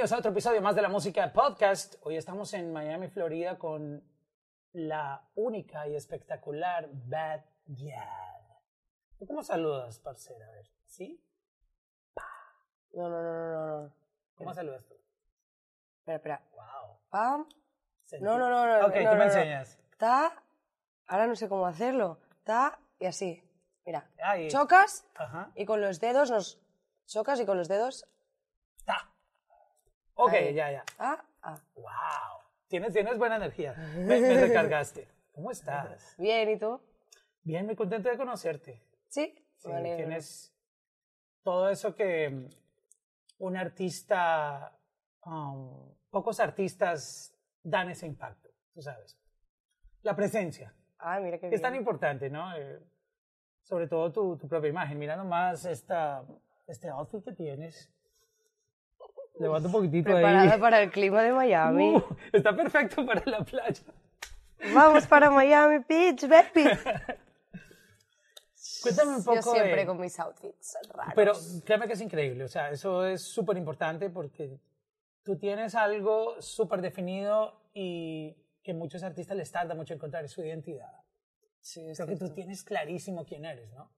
bienvenidos a otro episodio más de la música podcast. Hoy estamos en Miami, Florida con la única y espectacular Bad Gyal. ¿Tú cómo saludas, parcera? A ver, ¿sí? No, no, no, no, no, no. ¿Cómo saludas tú? Espera, espera. Wow. Pam. No, no, no, no. Ok, no, tú no, me enseñas. Ta. Ahora no sé cómo hacerlo. Ta y así. Mira. Ahí. Chocas Ajá. y con los dedos nos. Chocas y con los dedos. Ok, Ahí. ya, ya. Ah, ah. Wow. Tienes, tienes buena energía. Me, me recargaste. ¿Cómo estás? Bien, ¿y tú? Bien, muy contento de conocerte. Sí. Sí, alegro. tienes todo eso que mm, un artista, um, pocos artistas dan ese impacto, tú sabes. La presencia, Ah, mira qué bien. es tan importante, ¿no? Eh, sobre todo tu, tu propia imagen. Mira nomás esta, este outfit que tienes. Levanta un poquitito Preparada ahí. para el clima de Miami. Uh, está perfecto para la playa. Vamos para Miami Beach, baby. Cuéntame un poco Yo siempre de- con mis outfits raros. Pero créeme que es increíble, o sea, eso es súper importante porque tú tienes algo súper definido y que muchos artistas les tarda mucho encontrar su identidad. Sí, es Creo que tú tienes clarísimo quién eres, ¿no?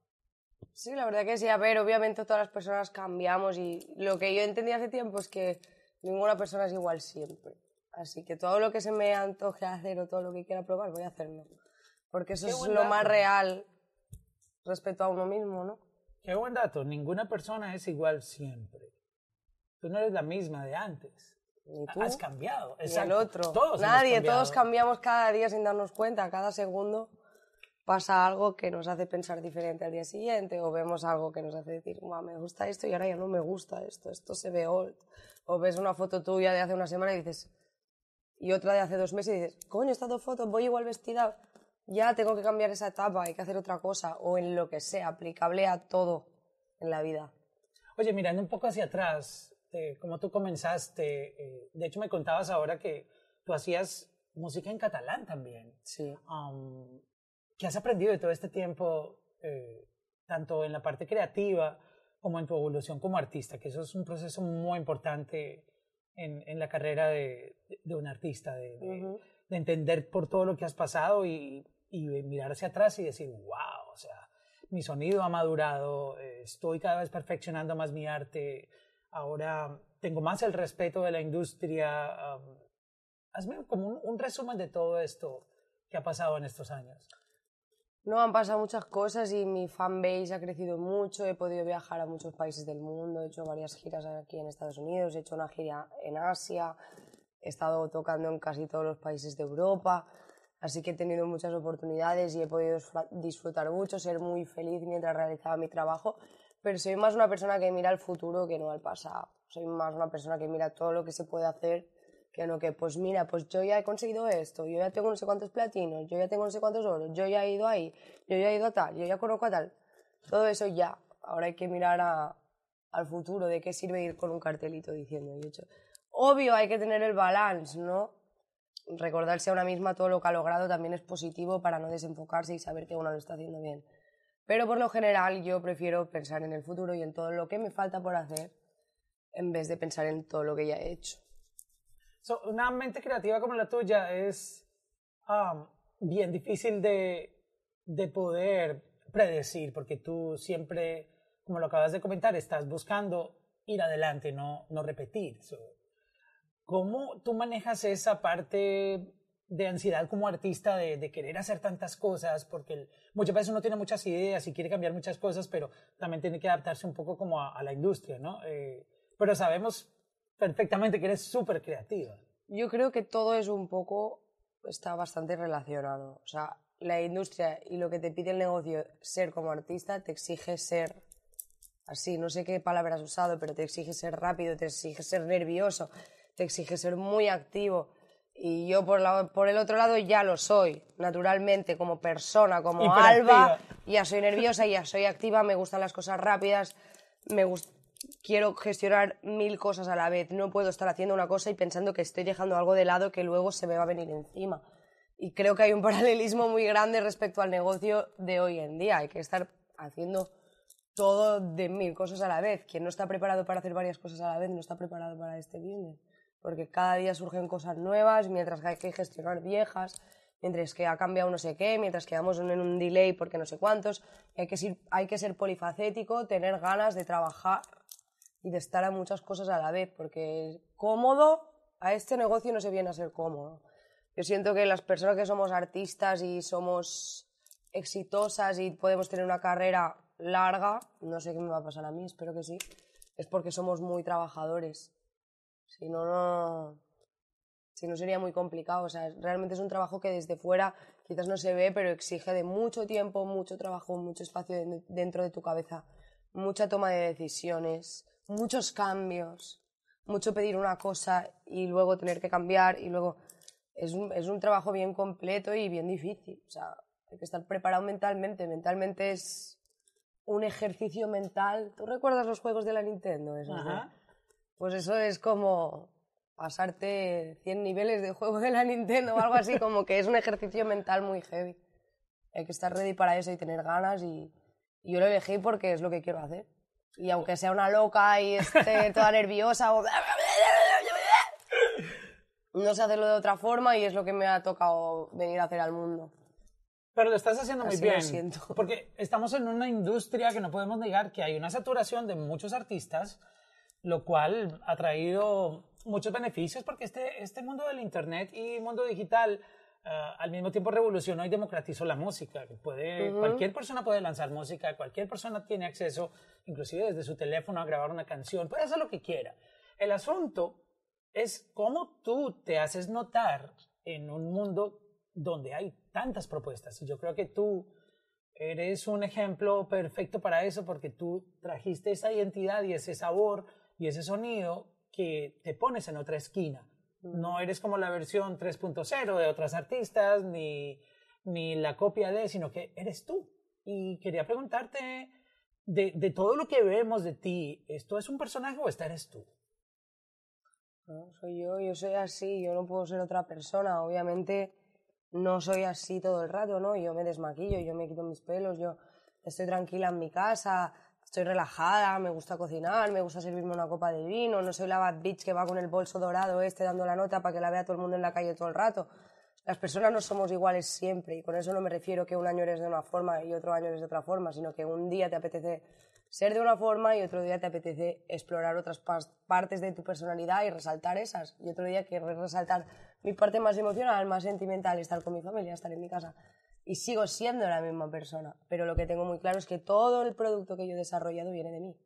Sí, la verdad que sí. A ver, obviamente todas las personas cambiamos y lo que yo entendí hace tiempo es que ninguna persona es igual siempre. Así que todo lo que se me antoje hacer o todo lo que quiera probar, voy a hacerlo. Porque eso Qué es lo más real respecto a uno mismo, ¿no? Qué buen dato, ninguna persona es igual siempre. Tú no eres la misma de antes. Ni tú, Has cambiado. ni el exacto. otro. Todos Nadie, todos cambiamos cada día sin darnos cuenta. Cada segundo pasa algo que nos hace pensar diferente al día siguiente o vemos algo que nos hace decir, "Guau, me gusta esto y ahora ya no me gusta esto, esto se ve old. O ves una foto tuya de hace una semana y dices, y otra de hace dos meses y dices, coño, estas dos fotos, voy igual vestida, ya tengo que cambiar esa etapa, hay que hacer otra cosa, o en lo que sea, aplicable a todo en la vida. Oye, mirando un poco hacia atrás, de cómo tú comenzaste, eh, de hecho me contabas ahora que tú hacías música en catalán también. Sí. um, ¿Qué has aprendido de todo este tiempo, eh, tanto en la parte creativa como en tu evolución como artista? Que eso es un proceso muy importante en, en la carrera de, de un artista, de, de- Ujú. de entender por todo lo que has pasado y, y mirar hacia atrás y decir, wow, o sea, mi sonido ha madurado, eh, estoy cada vez perfeccionando más mi arte, ahora tengo más el respeto de la industria. um, hazme como un, un resumen de todo esto que ha pasado en estos años. No, han pasado muchas cosas y mi fanbase ha crecido mucho, he podido viajar a muchos países del mundo, he hecho varias giras aquí en Estados Unidos, he hecho una gira en Asia, he estado tocando en casi todos los países de Europa, así que he tenido muchas oportunidades y he podido disfrutar mucho, ser muy feliz mientras realizaba mi trabajo, pero soy más una persona que mira al futuro que no al pasado, soy más una persona que mira todo lo que se puede hacer que no que, pues mira, pues yo ya he conseguido esto, yo ya tengo no sé cuántos platinos, yo ya tengo no sé cuántos oros, yo ya he ido ahí, yo ya he ido a tal, yo ya conozco a tal. Todo eso ya. Ahora hay que mirar a- al futuro, de qué sirve ir con un cartelito diciendo, yo he hecho. Obvio, hay que tener el balance, ¿no? Recordarse a una misma todo lo que ha logrado también es positivo para no desenfocarse y saber que uno lo está haciendo bien. Pero por lo general yo prefiero pensar en el futuro y en todo lo que me falta por hacer en vez de pensar en todo lo que ya he hecho. So, una mente creativa como la tuya es um, bien difícil de, de poder predecir, porque tú siempre, como lo acabas de comentar, estás buscando ir adelante, no, no repetir. So, ¿Cómo tú manejas esa parte de ansiedad como artista de, de querer hacer tantas cosas? Porque el- muchas veces uno tiene muchas ideas y quiere cambiar muchas cosas, pero también tiene que adaptarse un poco como a, a la industria, ¿no? Eh, pero sabemos perfectamente que eres súper creativa. Yo creo que todo es un poco, está bastante relacionado. O sea, la industria y lo que te pide el negocio ser como artista te exige ser así, no sé qué palabra has usado, pero te exige ser rápido, te exige ser nervioso, te exige ser muy activo. Y yo por, la- por el otro lado ya lo soy, naturalmente, como persona, como. Alba, ya soy nerviosa, ya soy activa, me gustan las cosas rápidas, me gus- quiero gestionar mil cosas a la vez. No puedo estar haciendo una cosa y pensando que estoy dejando algo de lado que luego se me va a venir encima. Y creo que hay un paralelismo muy grande respecto al negocio de hoy en día. Hay que estar haciendo todo de mil cosas a la vez. Quien no está preparado para hacer varias cosas a la vez no está preparado para este business. Porque cada día surgen cosas nuevas, mientras que hay que gestionar viejas, mientras que ha cambiado no sé qué, mientras que vamos en un delay porque no sé cuántos. Hay que, ser, hay que ser polifacético, tener ganas de trabajar y de estar a muchas cosas a la vez, porque cómodo, a este negocio no se viene a ser cómodo. Yo siento que las personas que somos artistas y somos exitosas y podemos tener una carrera larga, no sé qué me va a pasar a mí, espero que sí, es porque somos muy trabajadores. Si no, no, si no sería muy complicado. O sea, realmente es un trabajo que desde fuera quizás no se ve, pero exige de mucho tiempo, mucho trabajo, mucho espacio dentro de tu cabeza, mucha toma de decisiones, muchos cambios, mucho pedir una cosa y luego tener que cambiar y luego es un, es un trabajo bien completo y bien difícil. O sea, hay que estar preparado mentalmente. Mentalmente es un ejercicio mental. ¿Tú recuerdas los juegos de la Nintendo? Pues eso es como pasarte 100 niveles de juego de la Nintendo o algo así, como que es un ejercicio mental muy heavy. Hay que estar ready para eso y tener ganas y, y yo lo elegí porque es lo que quiero hacer. Y aunque sea una loca y esté toda nerviosa o... No sé hacerlo de otra forma y es lo que me ha tocado venir a hacer al mundo. Pero lo estás haciendo muy bien. Porque estamos en una industria que no podemos negar que hay una saturación de muchos artistas, lo cual ha traído muchos beneficios porque este, este mundo del Internet y mundo digital eh, al mismo tiempo revolucionó y democratizó la música. Puede, Cualquier persona puede lanzar música, cualquier persona tiene acceso, inclusive desde su teléfono, a grabar una canción, puede hacer lo que quiera. El asunto es cómo tú te haces notar en un mundo donde hay tantas propuestas. Y yo creo que tú eres un ejemplo perfecto para eso porque tú trajiste esa identidad y ese sabor y ese sonido que te pones en otra esquina. No eres como la versión 3.0 de otras artistas, ni, ni la copia de, sino que eres tú. Y quería preguntarte, de, de todo lo que vemos de ti, ¿esto es un personaje o esta eres tú? No, soy yo, yo soy así, yo no puedo ser otra persona. Obviamente no soy así todo el rato, ¿no? Yo me desmaquillo, yo me quito mis pelos, yo estoy tranquila en mi casa, estoy relajada, me gusta cocinar, me gusta servirme una copa de vino, no soy la bad bitch que va con el bolso dorado este dando la nota para que la vea todo el mundo en la calle todo el rato. Las personas no somos iguales siempre y con eso no me refiero que un año eres de una forma y otro año eres de otra forma, sino que un día te apetece ser de una forma y otro día te apetece explorar otras partes de tu personalidad y resaltar esas. Y otro día quieres resaltar mi parte más emocional, más sentimental, estar con mi familia, estar en mi casa y sigo siendo la misma persona. Pero lo que tengo muy claro es que todo el producto que yo he desarrollado viene de mí.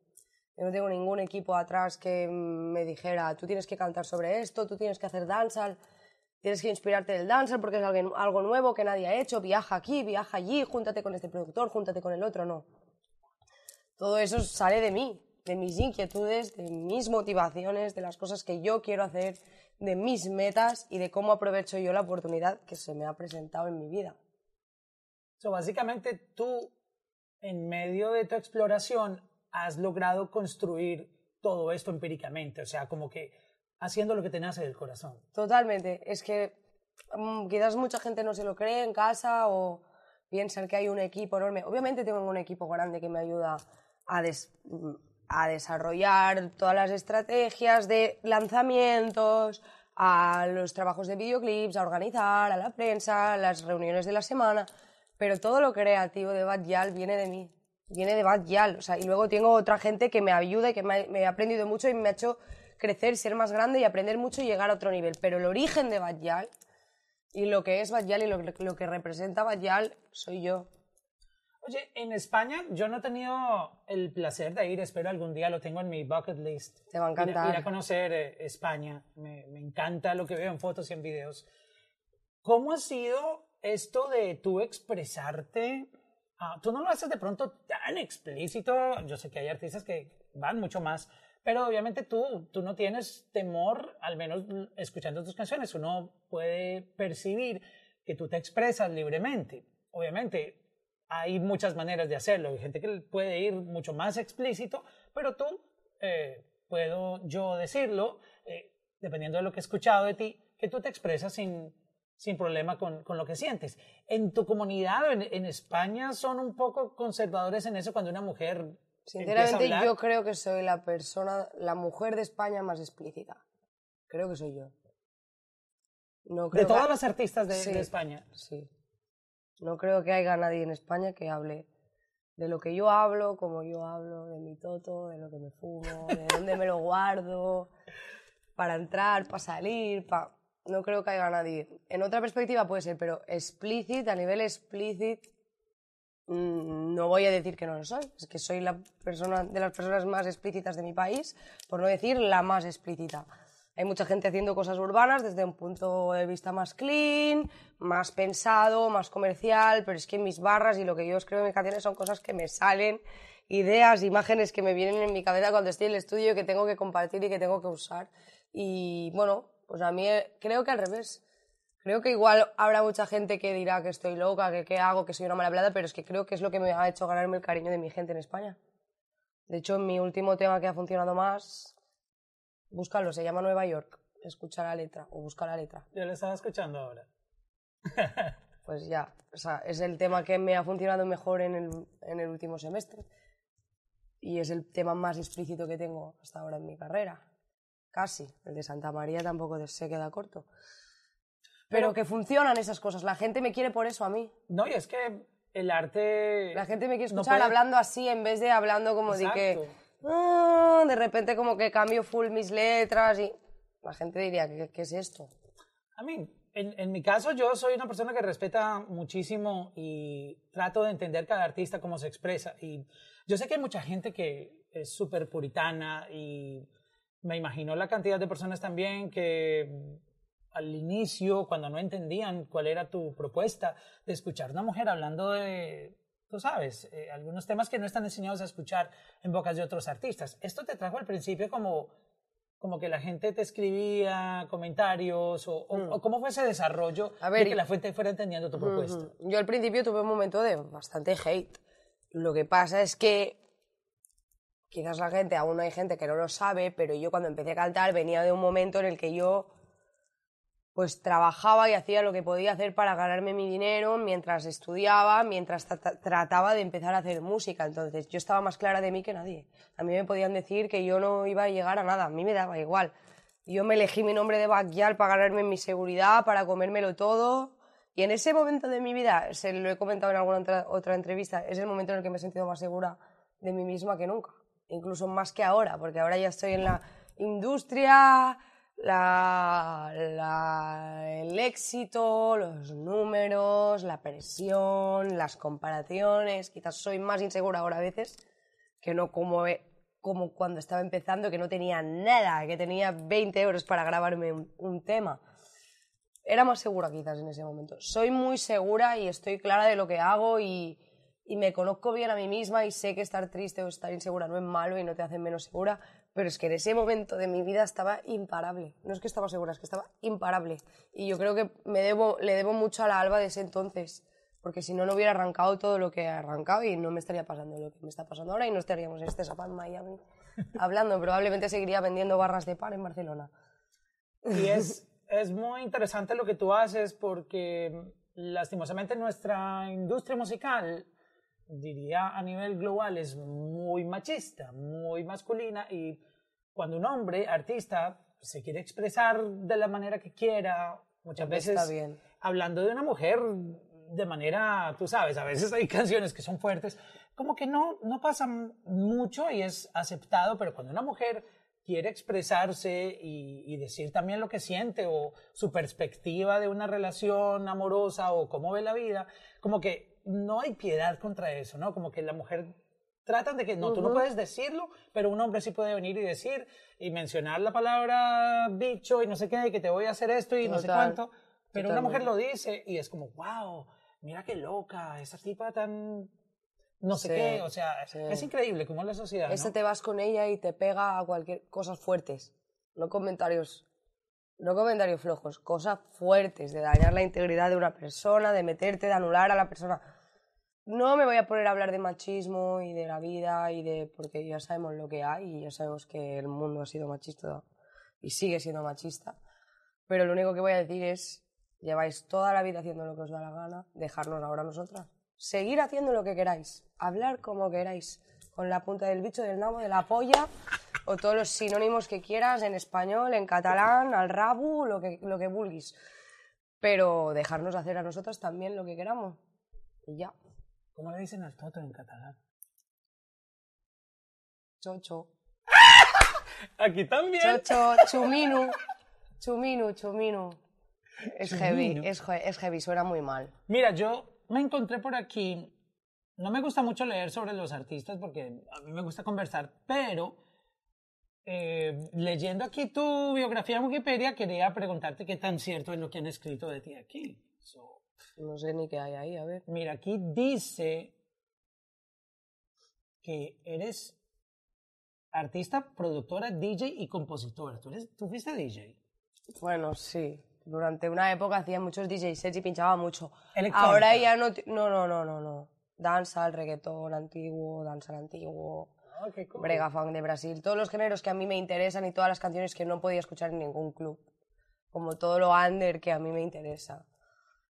Yo no tengo ningún equipo atrás que me dijera, tú tienes que cantar sobre esto, tú tienes que hacer dancehall, tienes que inspirarte del dancehall porque es algo nuevo que nadie ha hecho, viaja aquí, viaja allí, júntate con este productor, júntate con el otro, no. Todo eso sale de mí, de mis inquietudes, de mis motivaciones, de las cosas que yo quiero hacer, de mis metas y de cómo aprovecho yo la oportunidad que se me ha presentado en mi vida. So, básicamente tú, en medio de tu exploración, has logrado construir todo esto empíricamente, o sea, como que haciendo lo que te nace del corazón. Totalmente. Es que mm, quizás mucha gente no se lo cree en casa o piensan que hay un equipo enorme. Obviamente tengo un equipo grande que me ayuda a, mm, a desarrollar todas las estrategias de lanzamientos, a los trabajos de videoclips, a organizar, a la prensa, las reuniones de la semana pero todo lo creativo de Bad Yal viene de mí, viene de Bad Yal. O sea, y luego tengo otra gente que me ayuda y que me, ha aprendido mucho y me ha hecho crecer, ser más grande y aprender mucho y llegar a otro nivel. Pero el origen de Bad Yal y lo que es Bad Yal y lo, que representa Bad Yal soy yo. Oye, en España yo no he tenido el placer de ir, espero algún día lo tengo en mi bucket list. Te va a encantar. Ir, a conocer eh, España, me, me, encanta lo que veo en fotos y en videos. ¿Cómo ha sido esto de tú expresarte, ah, tú no lo haces de pronto tan explícito, yo sé que hay artistas que van mucho más, pero obviamente tú, tú no tienes temor, al menos escuchando tus canciones, uno puede percibir que tú te expresas libremente. Obviamente hay muchas maneras de hacerlo, hay gente que puede ir mucho más explícito, pero tú, eh, puedo yo decirlo, eh, dependiendo de lo que he escuchado de ti, que tú te expresas sin, sin problema con, con, lo que sientes. En tu comunidad, en, en, España, son un poco conservadores en eso cuando una mujer Sinceramente, yo creo que soy la persona, la mujer de España más explícita. Creo que soy yo. No creo de todas las artistas de, España. Sí. No creo que haya nadie en España que hable de lo que yo hablo, como yo hablo, de mi toto, de lo que me fumo, de dónde me lo guardo, para entrar, para salir, para... No creo que haya nadie. En otra perspectiva puede ser, pero explícit, a nivel explícit, mm, no voy a decir que no lo soy. Es que soy la persona de las personas más explícitas de mi país, por no decir la más explícita. Hay mucha gente haciendo cosas urbanas desde un punto de vista más clean, más pensado, más comercial, pero es que mis barras y lo que yo escribo en mis canciones son cosas que me salen, ideas, imágenes que me vienen en mi cabeza cuando estoy en el estudio que tengo que compartir y que tengo que usar. Y bueno, pues a mí eh, creo que al revés. Creo que igual habrá mucha gente que dirá que estoy loca, que qué hago, que soy una mala hablada, pero es que creo que es lo que me ha hecho ganarme el cariño de mi gente en España. De hecho, mi último tema que ha funcionado más Búscalo, se llama Nueva York. Escucha la letra o busca la letra. Yo lo estaba escuchando ahora. pues ya, o sea, es el tema que me ha funcionado mejor en el, en el último semestre. Y es el tema más explícito que tengo hasta ahora en mi carrera. Casi. El de Santa María tampoco se queda corto. Pero, que funcionan esas cosas. La gente me quiere por eso a mí. No, y es que el arte. La gente me quiere escuchar hablando así en vez de hablando como de que Ah, de repente como que cambio full mis letras y la gente diría, ¿qué, es esto? A mí, en, mi caso yo soy una persona que respeta muchísimo y trato de entender cada artista cómo se expresa. Y yo sé que hay mucha gente que es súper puritana y me imagino la cantidad de personas también que al inicio, cuando no entendían cuál era tu propuesta, de escuchar a una mujer hablando de tú sabes, eh, algunos temas que no están enseñados a escuchar en bocas de otros artistas. Esto te trajo al principio como, como que la gente te escribía comentarios o, mm. cómo fue ese desarrollo de que la gente fuera entendiendo tu propuesta. Yo al principio tuve un momento de bastante hate. Lo que pasa es que quizás la gente, aún hay gente que no lo sabe, pero yo cuando empecé a cantar venía de un momento en el que yo pues trabajaba y hacía lo que podía hacer para ganarme mi dinero mientras estudiaba, mientras trataba de empezar a hacer música. Entonces yo estaba más clara de mí que nadie. A mí me podían decir que yo no iba a llegar a nada, a mí me daba igual. Yo me elegí mi nombre de Backyard para ganarme mi seguridad, para comérmelo todo. Y en ese momento de mi vida, se lo he comentado en alguna otra entrevista, es el momento en el que me he sentido más segura de mí misma que nunca. Incluso más que ahora, porque ahora ya estoy en la industria, el éxito, los números, la presión, las comparaciones. Quizás soy más insegura ahora a veces que no como, como cuando estaba empezando, que no tenía nada, que tenía 20 euros para grabarme un, tema. Era más segura quizás en ese momento. Soy muy segura y estoy clara de lo que hago y, y me conozco bien a mí misma y sé que estar triste o estar insegura no es malo y no te hace menos segura, pero es que en ese momento de mi vida estaba imparable. No es que estaba segura, es que estaba imparable. Y yo creo que me debo, le debo mucho a la Alba de ese entonces, porque si no, no hubiera arrancado todo lo que he arrancado y no me estaría pasando lo que me está pasando ahora y no estaríamos en este Zapan Miami hablando. Probablemente seguiría vendiendo barras de pan en Barcelona. Y es, es muy interesante lo que tú haces porque lastimosamente nuestra industria musical diría a nivel global, es muy machista, muy masculina y cuando un hombre, artista, se quiere expresar de la manera que quiera, muchas veces bien. hablando de una mujer de manera, tú sabes, a veces hay canciones que son fuertes, como que no, no pasa mucho y es aceptado, pero cuando una mujer quiere expresarse y, y, decir también lo que siente o su perspectiva de una relación amorosa o cómo ve la vida, como que no hay piedad contra eso, ¿no? Como que la mujer tratan de que no, tú no puedes decirlo, pero un hombre sí puede venir y decir y mencionar la palabra bicho y no sé qué, y que te voy a hacer esto y no sé cuánto, pero una mujer lo dice y es como, wow, mira qué loca, esa tipa tan no sé qué, o sea, es increíble cómo es la sociedad. Ese te vas con ella y te pega a cualquier cosas fuertes, no comentarios no comentarios flojos, cosas fuertes, de dañar la integridad de una persona, de meterte, de anular a la persona no me voy a poner a hablar de machismo y de la vida y de porque ya sabemos lo que hay y ya sabemos que el mundo ha sido machista y sigue siendo machista. Pero lo único que voy a decir es lleváis toda la vida haciendo lo que os da la gana, dejarnos ahora nosotras. Seguir haciendo lo que queráis, hablar como queráis, con la punta del bicho, del nabo, de la polla, o todos los sinónimos que quieras en español, en catalán, al rabu, lo que, lo que vulguis. Pero dejarnos hacer a nosotros también lo que queramos. Y ya. ¿Cómo le dicen al toto en catalán? Chocho. Aquí también. Chocho, chuminu. Chuminu, chuminu. Es heavy, es heavy, suena muy mal. Mira, yo me encontré por aquí. No me gusta mucho leer sobre los artistas porque a mí me gusta conversar, pero eh, leyendo aquí tu biografía en Wikipedia quería preguntarte qué tan cierto es lo que han escrito de ti aquí. So, No sé ni qué hay ahí, a ver. mira, aquí dice que eres artista, productora, DJ y compositora. ¿Tú, eres, tú fuiste DJ? Bueno, sí. Durante una época hacía muchos DJ sets y pinchaba mucho. Electrónica. Ahora ya no... No, no, no, no, no. Danza, el reggaetón antiguo, danza al antiguo, Ah, qué cool. brega funk de Brasil. Todos los géneros que a mí me interesan y todas las canciones que no podía escuchar en ningún club. Como todo lo under que a mí me interesa.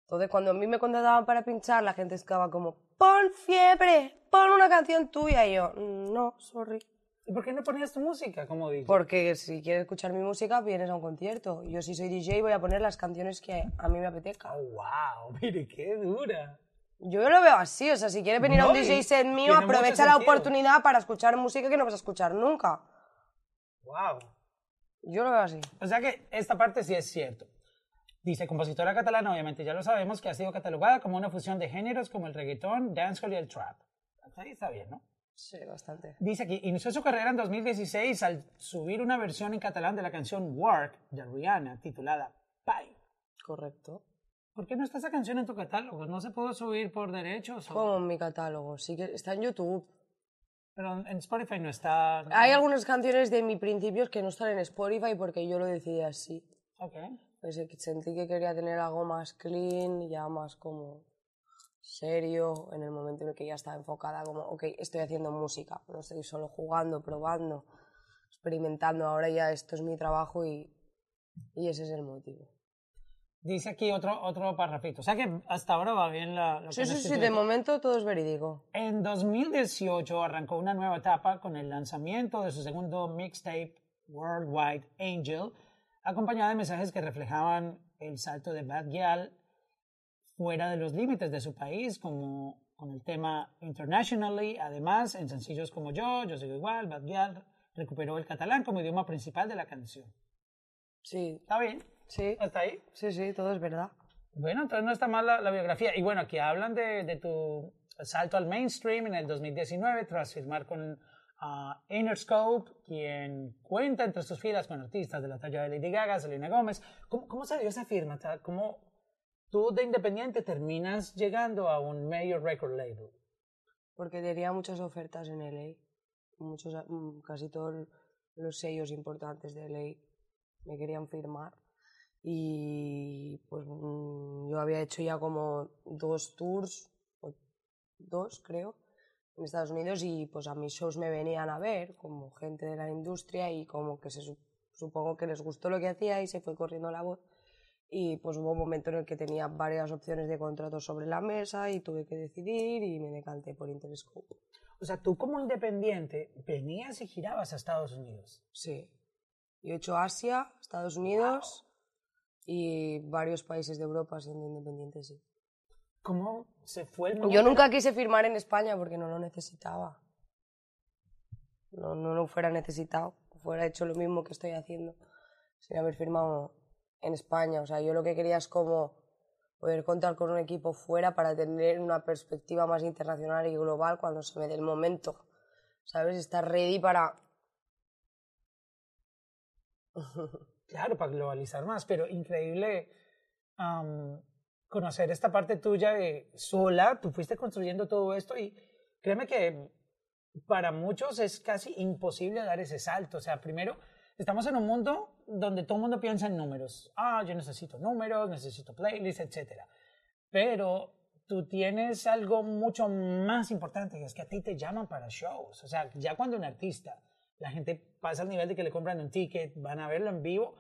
Entonces, cuando a mí me contrataban para pinchar, la gente estaba como, pon fiebre, pon una canción tuya. Y yo, "Mm, no, sorry. ¿Y por qué no ponías tu música como DJ? Porque si quieres escuchar mi música, vienes a un concierto. Yo si soy DJ voy a poner las canciones que a mí me apetezca. Oh, wow, mire, qué dura. Yo lo veo así, o sea, si quieres venir a un No, DJ set mío, aprovecha la oportunidad para escuchar música que no vas a escuchar nunca. Wow. Yo lo veo así. O sea que esta parte sí es cierto. Dice, compositora catalana, obviamente ya lo sabemos, que ha sido catalogada como una fusión de géneros como el reggaetón, dancehall y el trap. Hasta ahí está bien, ¿no? Sí, bastante. Dice aquí, inició su carrera en 2016 al subir una versión en catalán de la canción Work de Rihanna, titulada Pay. Correcto. ¿Por qué no está esa canción en tu catálogo? ¿No se pudo subir por derechos? o- Como en mi catálogo, sí que está en YouTube. Pero en Spotify no está... Hay algunas canciones de mis principios que no están en Spotify porque yo lo decidí así. Ok. Pues sentí que quería tener algo más clean, ya más como serio, en el momento en el que ya estaba enfocada como, ok, estoy haciendo música, no estoy solo jugando, probando, experimentando, ahora ya esto es mi trabajo y, y ese es el motivo. Dice aquí otro, otro parrafito. O sea que hasta ahora va bien la... lo que Sí, han sí, sí, de momento todo es verídico. En 2018 arrancó una nueva etapa con el lanzamiento de su segundo mixtape, Worldwide Angel, acompañada de mensajes que reflejaban el salto de Bad Gyal fuera de los límites de su país, como con el tema Internationally. Además, en sencillos como Yo, Yo Sigo Igual, Bad Gyal recuperó el catalán como idioma principal de la canción. Sí, ¿Está bien? sí, ¿Hasta ahí? sí, sí, todo es verdad. Bueno, entonces no está mal la, la biografía. Y bueno, aquí hablan de, de tu salto al mainstream en el 2019 tras firmar con ah, Interscope, quien cuenta entre sus filas con artistas de la talla de Lady Gaga, Selena Gómez. ¿Cómo, cómo se dio esa firma? ¿Cómo tú de independiente terminas llegando a un major record label? Porque tenía muchas ofertas en LA. Muchos, mm, casi todos los sellos importantes de LA me querían firmar. Y pues mm, yo había hecho ya como dos tours, dos creo, en Estados Unidos y pues a mis shows me venían a ver como gente de la industria y como que se sup- supongo que les gustó lo que hacía y se fue corriendo la voz. Y pues hubo un momento en el que tenía varias opciones de contratos sobre la mesa y tuve que decidir y me decanté por Interscope. O sea, tú como independiente venías y girabas a Estados Unidos. Sí. Yo he hecho Asia, Estados Unidos y varios países de Europa siendo independiente, sí. ¿Cómo se fue el Yo nunca quise firmar en España porque no lo necesitaba. No, no lo fuera necesitado. Fuera hecho lo mismo que estoy haciendo sin haber firmado en España. O sea, yo lo que quería es como poder contar con un equipo fuera para tener una perspectiva más internacional y global cuando se me dé el momento. ¿Sabes? Estar ready para... Claro, para globalizar más, pero increíble am, conocer esta parte tuya sola, tú fuiste construyendo todo esto y créeme que para muchos es casi imposible dar ese salto. O sea, primero, estamos en un mundo donde todo el mundo piensa en números. Ah, yo necesito números, necesito playlists, etc. Pero tú tienes algo mucho más importante, y es que a ti te llaman para shows. O sea, ya cuando un artista, la gente pasa al nivel de que le compran un ticket, van a verlo en vivo,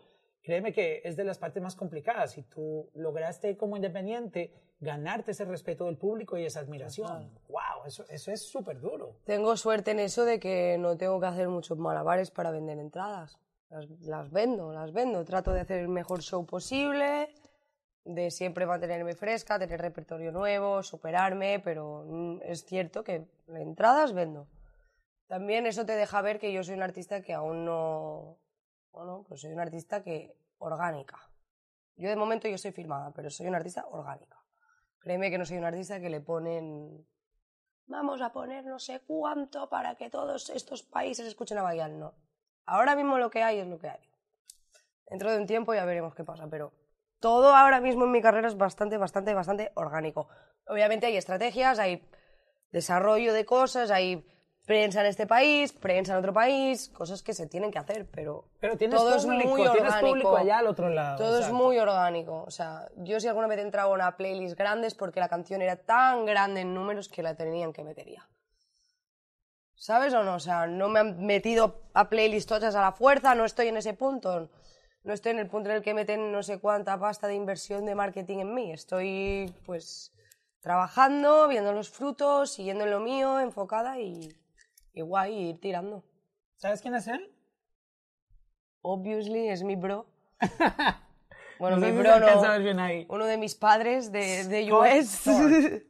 créeme que es de las partes más complicadas. Y tú lograste como independiente ganarte ese respeto del público y esa admiración. ¡Wow! wow, eso, eso es súper duro. Tengo suerte en eso de que no tengo que hacer muchos malabares para vender entradas. Las, las vendo, las vendo. Trato de hacer el mejor show posible, de siempre mantenerme fresca, tener repertorio nuevo, superarme, pero mm, es cierto que entradas vendo. También eso te deja ver que yo soy un artista que aún no... Bueno, pues soy un artista que... orgánica. Yo de momento yo soy firmada, pero soy una artista orgánica. Créeme que no soy un artista que le ponen... Vamos a poner no sé cuánto para que todos estos países escuchen a Bayal. No. Ahora mismo lo que hay es lo que hay. Dentro de un tiempo ya veremos qué pasa, pero todo ahora mismo en mi carrera es bastante, bastante, bastante orgánico. Obviamente hay estrategias, hay desarrollo de cosas, hay prensa en este país, prensa en otro país, cosas que se tienen que hacer, pero, Pero tienes todo público, es muy orgánico. público allá al otro lado. Todo es muy orgánico. O sea, yo si alguna vez entraba a una playlist grande es porque la canción era tan grande en números que la tenían que metería. ¿Sabes o no? O sea, no me han metido a playlists tochas a la fuerza, no estoy en ese punto. No estoy en el punto en el que meten no sé cuánta pasta de inversión de marketing en mí. Estoy, pues, trabajando, viendo los frutos, siguiendo en lo mío, enfocada y, y guay, y ir tirando. ¿Sabes quién es él? Obviously, es mi bro. Bueno, No mi bro no. bien ahí. Uno de mis padres de, de US.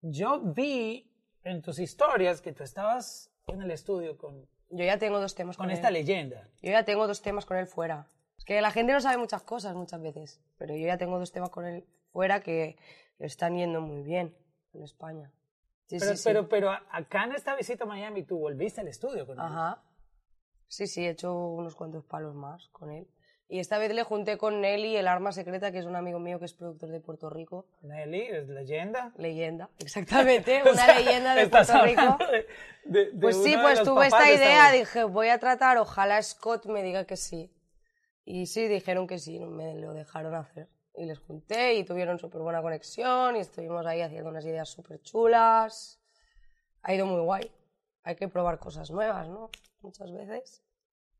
Yo vi en tus historias que tú estabas en el estudio con, Yo ya tengo dos temas con, con él. esta leyenda. Yo ya tengo dos temas con él fuera. Es que la gente no sabe muchas cosas muchas veces, pero yo ya tengo dos temas con él fuera que le están yendo muy bien en España. Sí, Pero, sí, pero, pero acá en esta visita a Miami tú volviste al estudio con él. Ajá. Sí, sí, he hecho unos cuantos palos más con él. Y esta vez le junté con Nelly, el arma secreta, que es un amigo mío que es productor de Puerto Rico. Nelly, es leyenda. Leyenda, exactamente, una sea, leyenda de Puerto Rico. de- de- Pues sí, pues tuve esta de idea, dije, voy a tratar, ojalá Scott me diga que sí. Y sí, dijeron que sí, me lo dejaron hacer. Y les junté y tuvieron súper buena conexión y estuvimos ahí haciendo unas ideas súper chulas. Ha ido muy guay. Hay que probar cosas nuevas, ¿no? Muchas veces.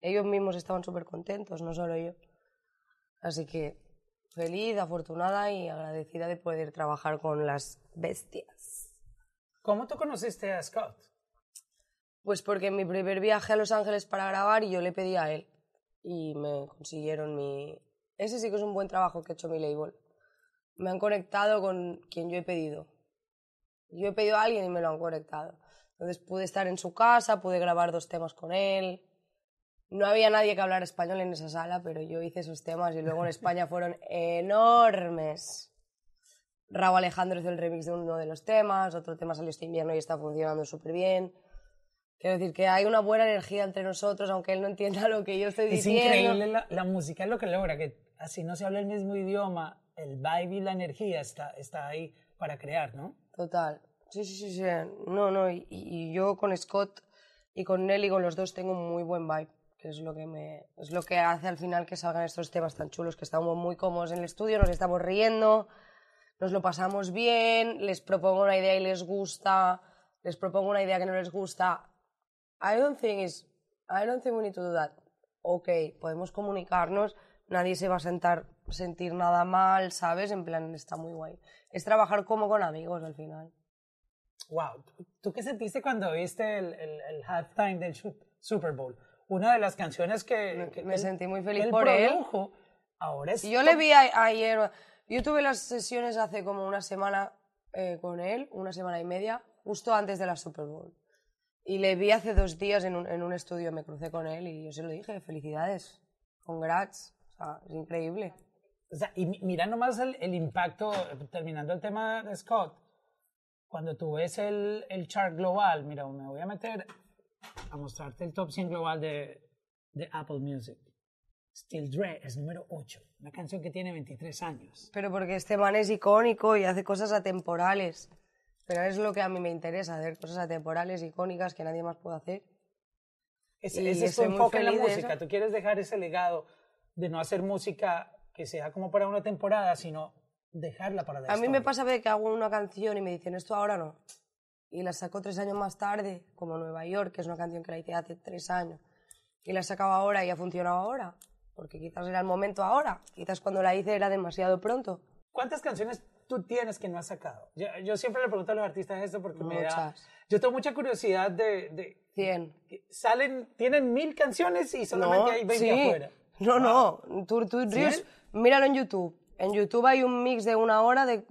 Ellos mismos estaban súper contentos, no solo yo. Así que feliz, afortunada y agradecida de poder trabajar con las bestias. ¿Cómo tú conociste a Scott? Pues porque en mi primer viaje a Los Ángeles para grabar yo le pedí a él y me consiguieron mi... Ese sí que es un buen trabajo que ha hecho mi label. Me han conectado con quien yo he pedido. Yo he pedido a alguien y me lo han conectado. Entonces pude estar en su casa, pude grabar dos temas con él. No había nadie que hablara español en esa sala, pero yo hice esos temas y luego en España fueron enormes. Raúl Alejandro hizo el remix de uno de los temas, otro tema salió este invierno y está funcionando súper bien. Quiero decir que hay una buena energía entre nosotros, aunque él no entienda lo que yo estoy Es diciendo. increíble la, la música es lo que logra, que así no se habla el mismo idioma, el vibe y la energía está, está ahí para crear, ¿no? Total. Sí, sí, sí, sí. No, no. Y, yo con Scott y con Nelly, con los dos, tengo muy buen vibe, que es lo que, es lo que hace al final que salgan estos temas tan chulos, que estamos muy cómodos en el estudio, nos estamos riendo, nos lo pasamos bien, les propongo una idea y les gusta, les propongo una idea que no les gusta. I don't think it's, I don't think we need to do that. Ok, podemos comunicarnos, nadie se va a sentar, sentir nada mal, ¿sabes? En plan, está muy guay. Es trabajar como con amigos al final. Wow, ¿tú- ¿tú qué sentiste cuando viste el, el, el halftime del Su- Super Bowl? Una de las canciones que, que me él- sentí muy feliz él por él. produjo, ahora es yo le vi a- ayer, yo tuve las sesiones hace como una semana eh, con él, una semana y media, justo antes de la Super Bowl. Y le vi hace dos días en un, en un estudio, me crucé con él y yo se lo dije, felicidades, congrats, sea, es increíble. O sea, y mi- mira nomás el, el impacto, terminando el tema de Scott, cuando tú ves el, el chart global, mira, me voy a meter a mostrarte el top 100 global de, de Apple Music. Still Dre es número 8, una canción que tiene 23 años. Pero porque este man es icónico y hace cosas atemporales. Pero es lo que a mí me interesa, hacer cosas atemporales, icónicas, que nadie más puede hacer. Ese, ese es tu enfoque en la música. Tú quieres dejar ese legado de no hacer música que sea como para una temporada, sino dejarla para la A mí me pasa de que hago una canción y me dicen esto ahora no. Y la saco tres años más tarde, como Nueva York, que es una canción que la hice hace tres años. Y la he sacado ahora y ha funcionado ahora. Porque quizás era el momento ahora. Quizás cuando la hice era demasiado pronto. ¿Cuántas canciones tú tienes que no has sacado? Yo, yo siempre le pregunto a los artistas esto porque me da... Muchas. Yo tengo mucha curiosidad de... de 100. que salen, tienen mil canciones y solamente hay 20 sí. afuera. No, no. Tú, tú, Rius, míralo en YouTube. En YouTube hay un mix de una hora de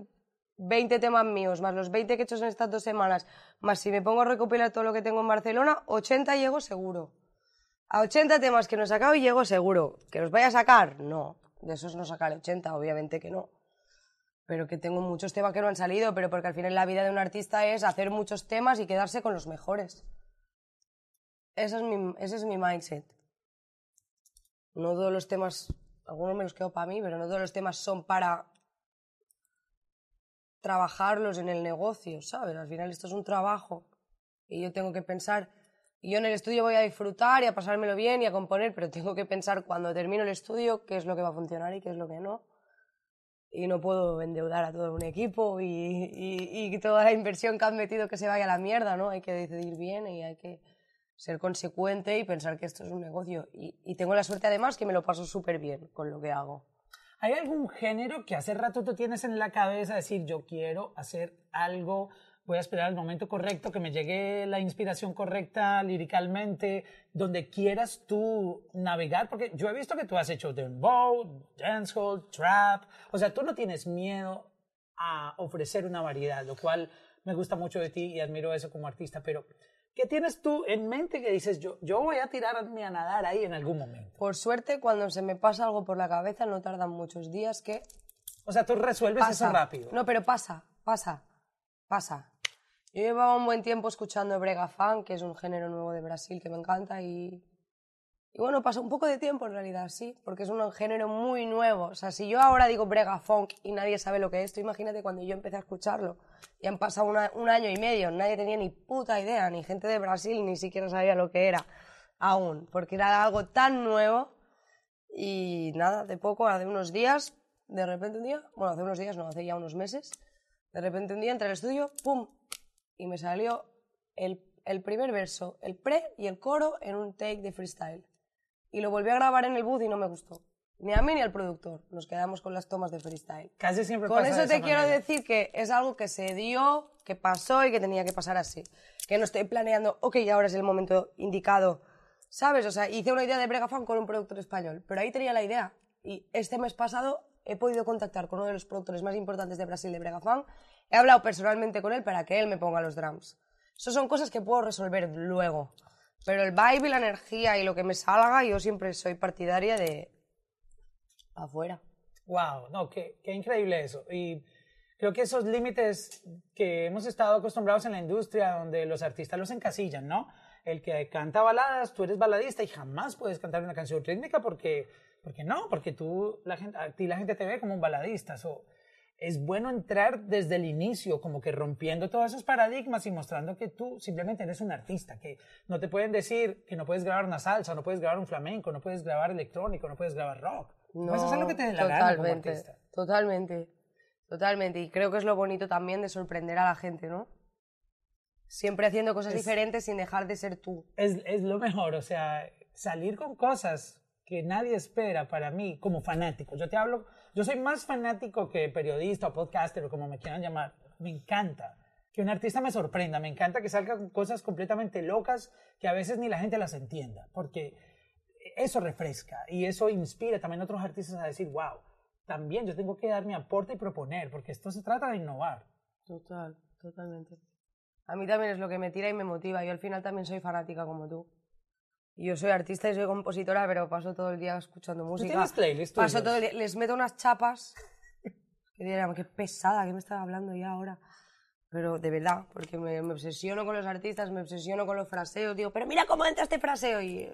20 temas míos, más los 20 que he hecho en estas dos semanas, más si me pongo a recopilar todo lo que tengo en Barcelona, 80 llego seguro. A 80 temas que no he sacado y llego seguro. ¿Que los vaya a sacar? No. De esos no sacaré 80, obviamente que no. Pero que tengo muchos temas que no han salido, pero porque al final la vida de un artista es hacer muchos temas y quedarse con los mejores. Ese es mi, ese es mi mindset. No todos los temas, algunos me los quedo para mí, pero no todos los temas son para trabajarlos en el negocio, ¿sabes? Al final esto es un trabajo y yo tengo que pensar, yo en el estudio voy a disfrutar y a pasármelo bien y a componer, pero tengo que pensar cuando termino el estudio qué es lo que va a funcionar y qué es lo que no. Y no puedo endeudar a todo un equipo y, y toda la inversión que han metido que se vaya a la mierda, ¿no? Hay que decidir bien y hay que ser consecuente y pensar que esto es un negocio. Y, tengo la suerte además que me lo paso súper bien con lo que hago. ¿Hay algún género que hace rato tú tienes en la cabeza decir yo quiero hacer algo, voy a esperar el momento correcto, que me llegue la inspiración correcta líricamente, donde quieras tú navegar? Porque yo he visto que tú has hecho dembow, dancehall, trap, o sea, tú no tienes miedo a ofrecer una variedad, lo cual me gusta mucho de ti y admiro eso como artista, pero ¿qué tienes tú en mente que dices yo, yo voy a tirarme a nadar ahí en algún momento? Por suerte, cuando se me pasa algo por la cabeza, no tardan muchos días que O sea, tú resuelves pasa. eso rápido. No, pero pasa, pasa, pasa. Yo llevaba un buen tiempo escuchando brega funk, que es un género nuevo de Brasil que me encanta y y bueno, pasó un poco de tiempo en realidad, sí, porque es un género muy nuevo. O sea, si yo ahora digo brega funk y nadie sabe lo que es, tú imagínate cuando yo empecé a escucharlo. Y han pasado un año y medio, nadie tenía ni puta idea, ni gente de Brasil ni siquiera sabía lo que era aún, porque era algo tan nuevo. Y nada, de poco, hace unos días, de repente un día, bueno, hace unos días, no, hace ya unos meses, de repente un día entré al estudio, ¡pum! Y me salió el, el primer verso, el pre y el coro en un take de freestyle. Y lo volví a grabar en el booth y no me gustó. Ni a mí ni al productor. Nos quedamos con las tomas de freestyle. Casi siempre Con pasa eso de te esa quiero manera. decir que es algo que se dio, que pasó y que tenía que pasar así. Que no estoy planeando, ok, ahora es el momento indicado. ¿Sabes? O sea, hice una idea de Brega Fan con un productor español, pero ahí tenía la idea. Y este mes pasado he podido contactar con uno de los productores más importantes de Brasil de Brega Fan. He hablado personalmente con él para que él me ponga los drums. Eso son cosas que puedo resolver luego. Pero el vibe y la energía y lo que me salga, yo siempre soy partidaria de afuera. Wow, no, qué, qué increíble eso. Y creo que esos límites que hemos estado acostumbrados en la industria, donde los artistas los encasillan, ¿no? El que canta baladas, tú eres baladista y jamás puedes cantar una canción rítmica porque, porque no, porque tú, la gente, a ti la gente te ve como un baladista. So, es bueno entrar desde el inicio, como que rompiendo todos esos paradigmas y mostrando que tú simplemente eres un artista, que no te pueden decir que no puedes grabar una salsa, no puedes grabar un flamenco, no puedes grabar electrónico, no puedes grabar rock. puedes hacer lo que te dé la gana como totalmente, artista. Totalmente, totalmente. Y creo que es lo bonito también de sorprender a la gente, ¿no? Siempre haciendo cosas diferentes sin dejar de ser tú. es, es lo mejor, o sea, salir con cosas que nadie espera para mí como fanático. Yo te hablo, yo soy más fanático que periodista o podcaster o como me quieran llamar. Me encanta que un artista me sorprenda, me encanta que salga cosas completamente locas que a veces ni la gente las entienda, porque eso refresca y eso inspira también a otros artistas a decir, wow, también yo tengo que dar mi aporte y proponer, porque esto se trata de innovar. Total, totalmente. A mí también es lo que me tira y me motiva. Yo al final también soy fanática como tú. Yo soy artista y soy compositora, pero paso todo el día escuchando música. tienes playlists Paso todo el día, les meto unas chapas que dirán, qué pesada, ¿qué me estaba hablando ya ahora? Pero de verdad, porque me, me obsesiono con los artistas, me obsesiono con los fraseos, digo, pero mira cómo entra este fraseo y...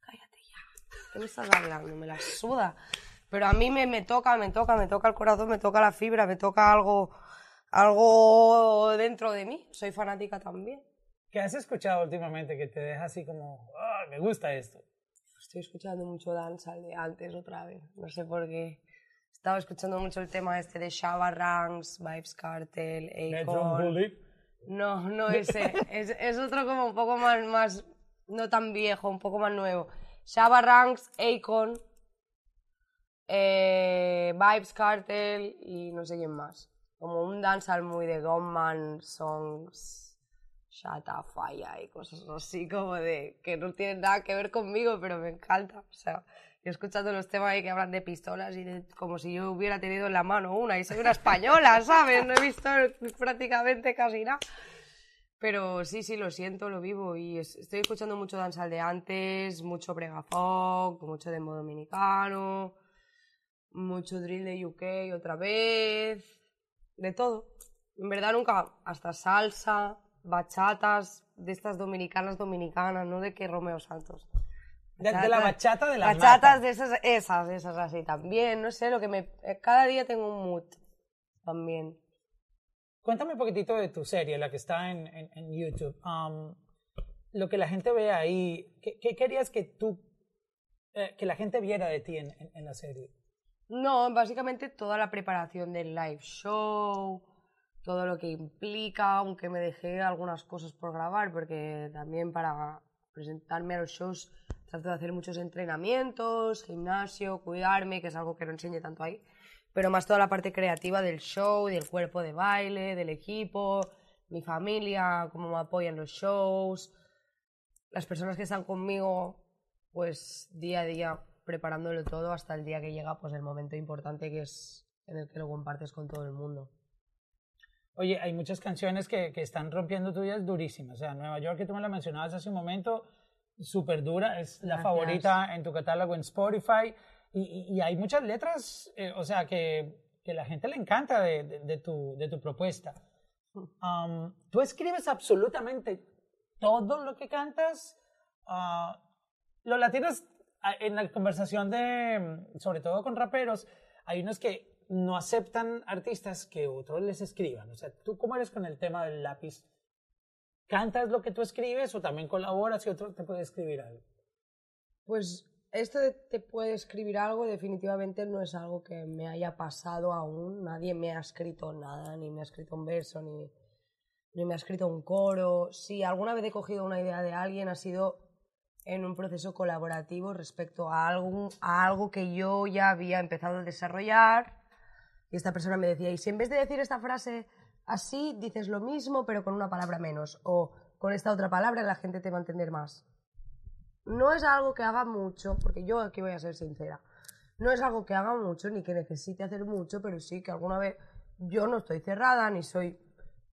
Cállate ya, ¿qué me estás hablando? Me la suda. Pero a mí me, me toca, me toca, me toca el corazón, me toca la fibra, me toca algo, algo dentro de mí. Soy fanática también. ¿Qué has escuchado últimamente que te deja así como, "Ah, me gusta esto? Estoy escuchando mucho dancehall de antes otra vez, no sé por qué. Estaba escuchando mucho el tema este de Shabba Ranks, Vibes Cartel, Akon. Bully. No, no ese. es, es otro como un poco más, más, no tan viejo, un poco más nuevo. Shabba Ranks, Akon. Eh, Vibes Cartel y no sé quién más. Como un dancehall muy de Gunman, songs, Shata, Falla y cosas así como de que no tienen nada que ver conmigo, pero me encanta. O sea, yo escuchando los temas ahí que hablan de pistolas y de, como si yo hubiera tenido en la mano una y soy una española, ¿sabes? No he visto prácticamente casi nada. Pero sí, sí, lo siento, lo vivo y es- estoy escuchando mucho dancehall de antes, mucho brega folk, mucho dembow dominicano, mucho drill de UK otra vez, de todo. En verdad nunca, hasta salsa, bachatas, de estas dominicanas dominicanas, no de que Romeo Santos. De, de la bachata de la Bachatas de esas, esas, esas así también, no sé, lo que me... eh, Cada día tengo un mood también. Cuéntame un poquitito de tu serie, la que está en, en- en YouTube. Um, lo que la gente ve ahí, ¿qué, qué querías que tú, eh, que la gente viera de ti en- en la serie? No, básicamente toda la preparación del live show, todo lo que implica, aunque me dejé algunas cosas por grabar, porque también para presentarme a los shows trato de hacer muchos entrenamientos, gimnasio, cuidarme, que es algo que no enseñé tanto ahí, pero más toda la parte creativa del show, del cuerpo de baile, del equipo, mi familia, cómo me apoyan los shows, las personas que están conmigo, pues día a día preparándolo todo hasta el día que llega pues el momento importante que es en el que lo compartes con todo el mundo. Oye, hay muchas canciones que, que están rompiendo tuyas durísimas. O sea, Nueva York, que tú me la mencionabas hace un momento, súper dura, es la Gracias. favorita en tu catálogo en Spotify. Y, y- y hay muchas letras, eh, o sea, que, que la gente le encanta de, de- de tu, de tu propuesta. Um, tú escribes absolutamente todo lo que cantas. Ah, los latinos, ah, en la conversación de, sobre todo con raperos, hay unos que no aceptan artistas que otros les escriban. O sea, ¿tú cómo eres con el tema del lápiz? ¿Cantas lo que tú escribes o también colaboras y otro te puede escribir algo? Pues esto de te puede escribir algo definitivamente no es algo que me haya pasado aún. Nadie me ha escrito nada, ni me ha escrito un verso, ni, ni me ha escrito un coro. Si alguna vez he cogido una idea de alguien ha sido en un proceso colaborativo respecto a algo, a algo que yo ya había empezado a desarrollar y esta persona me decía, y si en vez de decir esta frase así, dices lo mismo pero con una palabra menos o con esta otra palabra la gente te va a entender más no es algo que haga mucho, porque yo aquí voy a ser sincera, no es algo que haga mucho ni que necesite hacer mucho, pero sí que alguna vez yo no estoy cerrada ni soy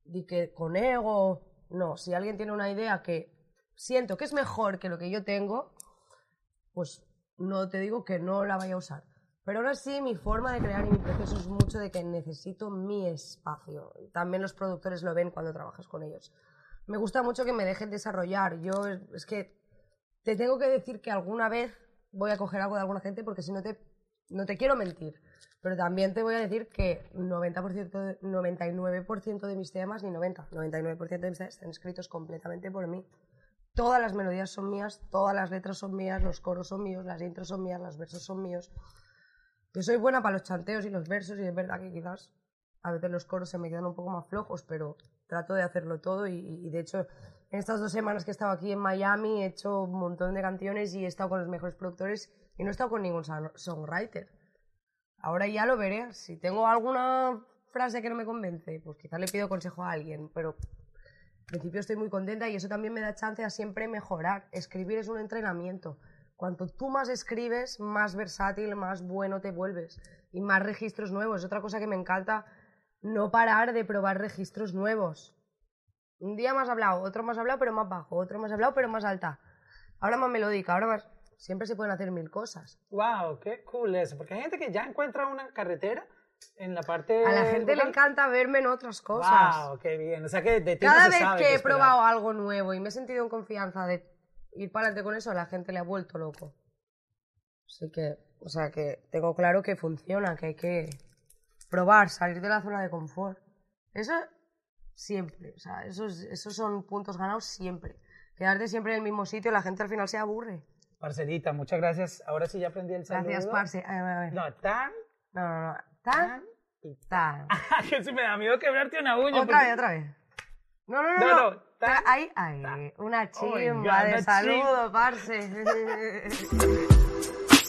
ni que con ego, no, si alguien tiene una idea que siento que es mejor que lo que yo tengo, pues no te digo que no la vaya a usar. Pero ahora sí, mi forma de crear y mi proceso es mucho de que necesito mi espacio. También los productores lo ven cuando trabajas con ellos. Me gusta mucho que me dejen desarrollar. Yo es que te tengo que decir que alguna vez voy a coger algo de alguna gente porque si no te, no te quiero mentir. Pero también te voy a decir que 90%, de- 99% de mis temas, ni 90, 99% de mis temas están escritos completamente por mí. Todas las melodías son mías, todas las letras son mías, los coros son míos, las intros son mías, los versos son míos. Yo soy buena para los chanteos y los versos y es verdad que quizás a veces los coros se me quedan un poco más flojos, pero trato de hacerlo todo y, y de hecho en estas dos semanas que he estado aquí en Miami he hecho un montón de canciones y he estado con los mejores productores y no he estado con ningún son- songwriter. Ahora ya lo veré. Si tengo alguna frase que no me convence, pues quizás le pido consejo a alguien, pero en principio estoy muy contenta y eso también me da chance a siempre mejorar. Escribir es un entrenamiento. Cuanto tú más escribes, más versátil, más bueno te vuelves y más registros nuevos. Es otra cosa que me encanta, no parar de probar registros nuevos. Un día más hablado, otro más hablado pero más bajo, otro más hablado pero más alta. Ahora más melódica, ahora más... Siempre se pueden hacer mil cosas. Wow, qué cool eso. Porque hay gente que ya encuentra una carretera en la parte. A la gente le encanta verme en otras cosas. Wow, qué bien. O sea que de Cada vez que qué he probado algo nuevo y me he sentido en confianza de ir para adelante con eso, la gente le ha vuelto loco. Así que, o sea, que tengo claro que funciona, que hay que probar, salir de la zona de confort. Eso siempre, o sea, esos, esos son puntos ganados siempre. Quedarte siempre en el mismo sitio, la gente al final se aburre. Parcerita, muchas gracias. Ahora sí ya aprendí el saludo. Gracias, parce. A ver, a ver. No, tan, No, no, no. tan Tan, y tan. que si me da miedo quebrarte una uña. Otra porque- vez, otra vez. No, no, no. No, no. no, tan- Ahí, ahí. Una Oh chimba God, de saludo, parce.